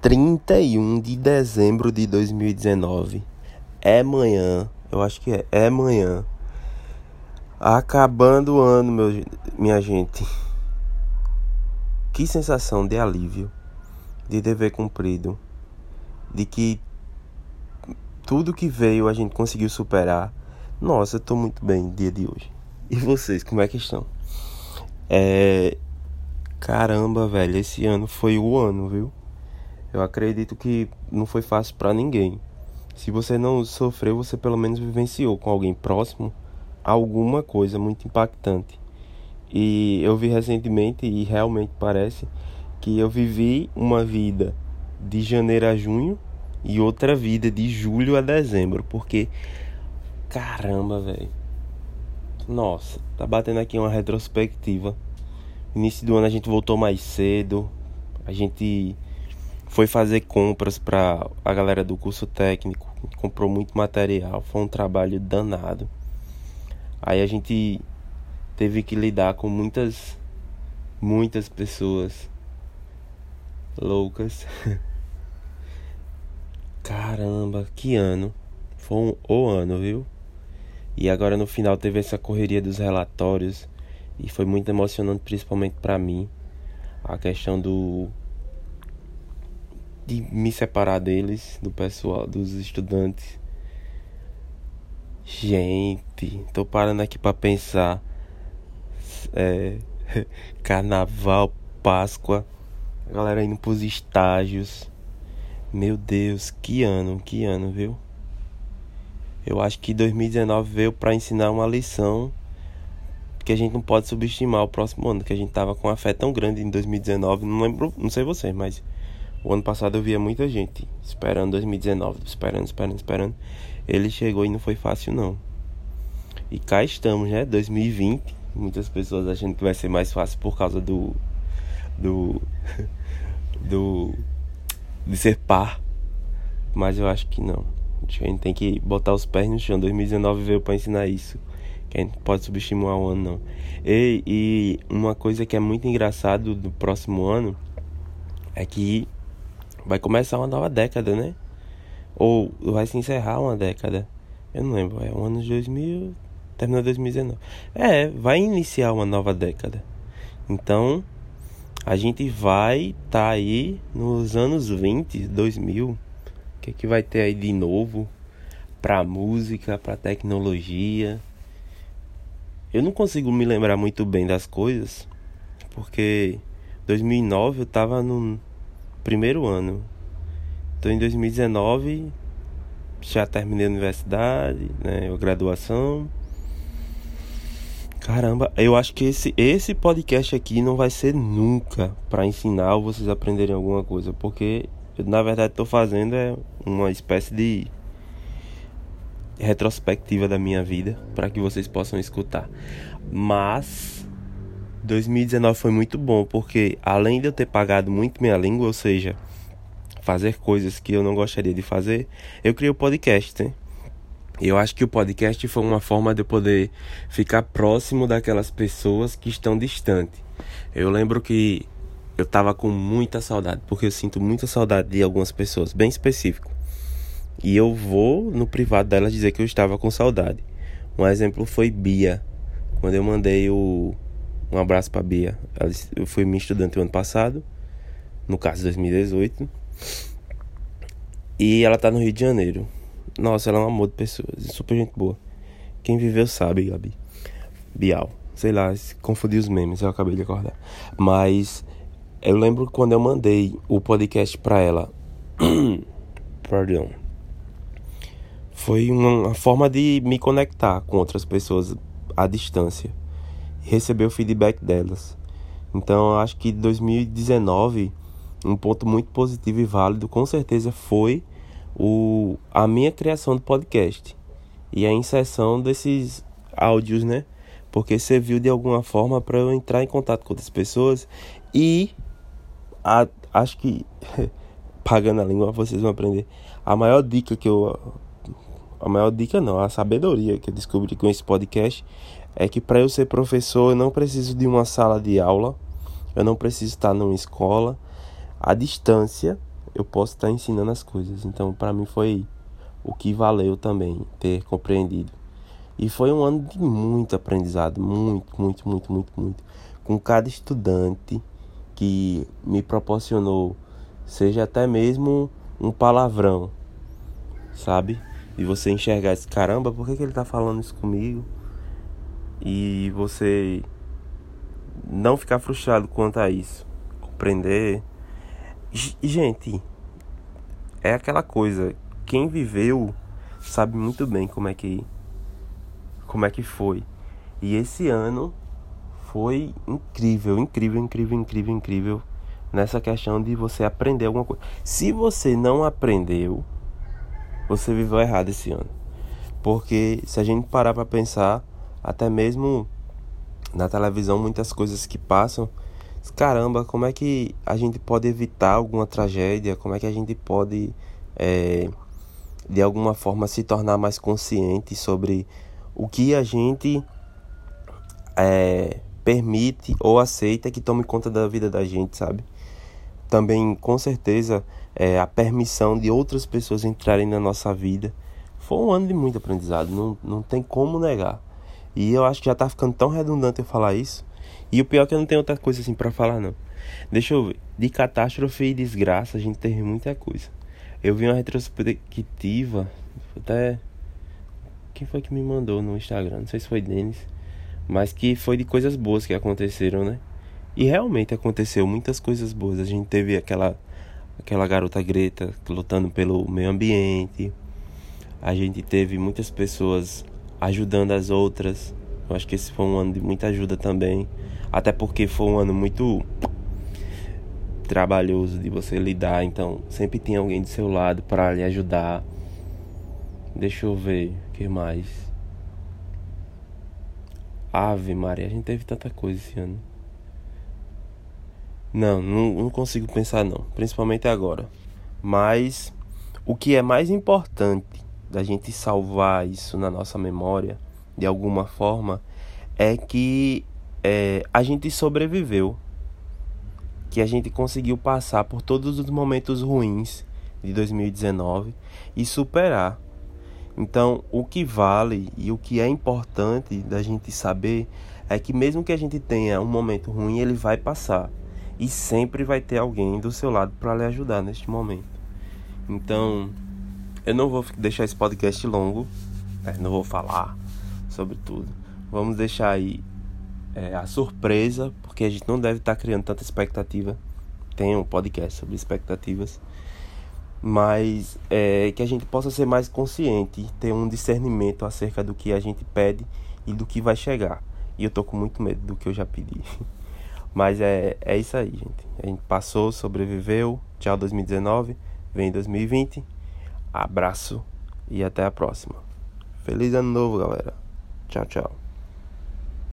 31 de dezembro de 2019. É manhã, eu acho que é, é manhã. Acabando o ano, meu, minha gente. Que sensação de alívio, de dever cumprido, de que tudo que veio a gente conseguiu superar. Nossa, eu tô muito bem no dia de hoje. E vocês, como é que estão? É. Caramba, velho, esse ano foi o ano, viu? Eu acredito que não foi fácil para ninguém. Se você não sofreu, você pelo menos vivenciou com alguém próximo alguma coisa muito impactante. E eu vi recentemente e realmente parece que eu vivi uma vida de janeiro a junho e outra vida de julho a dezembro, porque caramba, velho. Nossa, tá batendo aqui uma retrospectiva. Início do ano a gente voltou mais cedo. A gente foi fazer compras para a galera do curso técnico, comprou muito material, foi um trabalho danado. Aí a gente teve que lidar com muitas muitas pessoas loucas. Caramba, que ano. Foi um o ano, viu? E agora no final teve essa correria dos relatórios e foi muito emocionante principalmente para mim. A questão do de me separar deles, do pessoal, dos estudantes. Gente, tô parando aqui para pensar. É, carnaval, Páscoa, a galera indo pros estágios. Meu Deus, que ano, que ano, viu? Eu acho que 2019 veio para ensinar uma lição que a gente não pode subestimar o próximo ano, que a gente tava com uma fé tão grande em 2019, não lembro, não sei vocês, mas o ano passado eu via muita gente esperando 2019, esperando, esperando, esperando. Ele chegou e não foi fácil não. E cá estamos, né? 2020. Muitas pessoas achando que vai ser mais fácil por causa do. do. do. de ser par. Mas eu acho que não. Acho que a gente tem que botar os pés no chão. 2019 veio para ensinar isso. Que a gente pode subestimar o ano, não. E, e uma coisa que é muito engraçado do próximo ano é que vai começar uma nova década, né? Ou vai se encerrar uma década. Eu não lembro, é o ano de 2000, termina 2019. É, vai iniciar uma nova década. Então, a gente vai estar tá aí nos anos 20, 2000. O que, é que vai ter aí de novo pra música, pra tecnologia? Eu não consigo me lembrar muito bem das coisas, porque 2009 eu tava no primeiro ano. Então em 2019 já terminei a universidade, né, a graduação. Caramba, eu acho que esse esse podcast aqui não vai ser nunca para ensinar ou vocês aprenderem alguma coisa, porque eu, na verdade estou fazendo é uma espécie de retrospectiva da minha vida para que vocês possam escutar. Mas 2019 foi muito bom, porque além de eu ter pagado muito minha língua, ou seja, fazer coisas que eu não gostaria de fazer, eu criei o podcast, né? Eu acho que o podcast foi uma forma de eu poder ficar próximo daquelas pessoas que estão distantes. Eu lembro que eu tava com muita saudade, porque eu sinto muita saudade de algumas pessoas, bem específico. E eu vou no privado delas dizer que eu estava com saudade. Um exemplo foi Bia, quando eu mandei o um abraço pra Bia. Ela, fui minha estudante o ano passado, no caso 2018. E ela tá no Rio de Janeiro. Nossa, ela é um amor de pessoa, super gente boa. Quem viveu sabe, Gabi. Bial. Sei lá, confundi os memes, eu acabei de acordar. Mas eu lembro quando eu mandei o podcast pra ela. Perdão. Foi uma forma de me conectar com outras pessoas à distância receber o feedback delas. Então, eu acho que 2019, um ponto muito positivo e válido, com certeza foi o, a minha criação do podcast e a inserção desses áudios, né? Porque serviu de alguma forma para eu entrar em contato com outras pessoas e a, acho que pagando a língua vocês vão aprender. A maior dica que eu a maior dica não, a sabedoria que eu descobri com esse podcast é que para eu ser professor eu não preciso de uma sala de aula, eu não preciso estar numa escola. À distância, eu posso estar ensinando as coisas. Então, para mim foi o que valeu também ter compreendido. E foi um ano de muito aprendizado, muito, muito, muito, muito, muito. Com cada estudante que me proporcionou, seja até mesmo um palavrão, sabe? E você enxergar esse caramba, por que, que ele tá falando isso comigo? E você não ficar frustrado quanto a isso. Compreender. Gente, é aquela coisa. Quem viveu sabe muito bem como é que como é que foi. E esse ano foi incrível, incrível, incrível, incrível, incrível nessa questão de você aprender alguma coisa. Se você não aprendeu, você viveu errado esse ano. Porque se a gente parar para pensar, até mesmo na televisão muitas coisas que passam, caramba, como é que a gente pode evitar alguma tragédia? Como é que a gente pode é, de alguma forma se tornar mais consciente sobre o que a gente é, permite ou aceita que tome conta da vida da gente, sabe? Também, com certeza, é, a permissão de outras pessoas entrarem na nossa vida. Foi um ano de muito aprendizado, não, não tem como negar. E eu acho que já tá ficando tão redundante eu falar isso. E o pior é que eu não tenho outra coisa assim para falar, não. Deixa eu ver. De catástrofe e desgraça, a gente teve muita coisa. Eu vi uma retrospectiva, até. Quem foi que me mandou no Instagram? Não sei se foi Denis mas que foi de coisas boas que aconteceram, né? E realmente aconteceu muitas coisas boas. A gente teve aquela aquela garota Greta lutando pelo meio ambiente. A gente teve muitas pessoas ajudando as outras. Eu acho que esse foi um ano de muita ajuda também. Até porque foi um ano muito trabalhoso de você lidar, então sempre tem alguém do seu lado para lhe ajudar. Deixa eu ver, o que mais? Ave Maria, a gente teve tanta coisa esse ano. Não, não, não consigo pensar não, principalmente agora. Mas o que é mais importante da gente salvar isso na nossa memória, de alguma forma, é que é, a gente sobreviveu. Que a gente conseguiu passar por todos os momentos ruins de 2019 e superar então, o que vale e o que é importante da gente saber é que mesmo que a gente tenha um momento ruim, ele vai passar e sempre vai ter alguém do seu lado para lhe ajudar neste momento. Então, eu não vou deixar esse podcast longo, né? não vou falar sobre tudo. Vamos deixar aí é, a surpresa, porque a gente não deve estar tá criando tanta expectativa. Tem um podcast sobre expectativas mas é, que a gente possa ser mais consciente, ter um discernimento acerca do que a gente pede e do que vai chegar. E eu tô com muito medo do que eu já pedi. Mas é, é isso aí, gente. A gente passou, sobreviveu. Tchau 2019, vem 2020. Abraço e até a próxima. Feliz ano novo, galera. Tchau, tchau.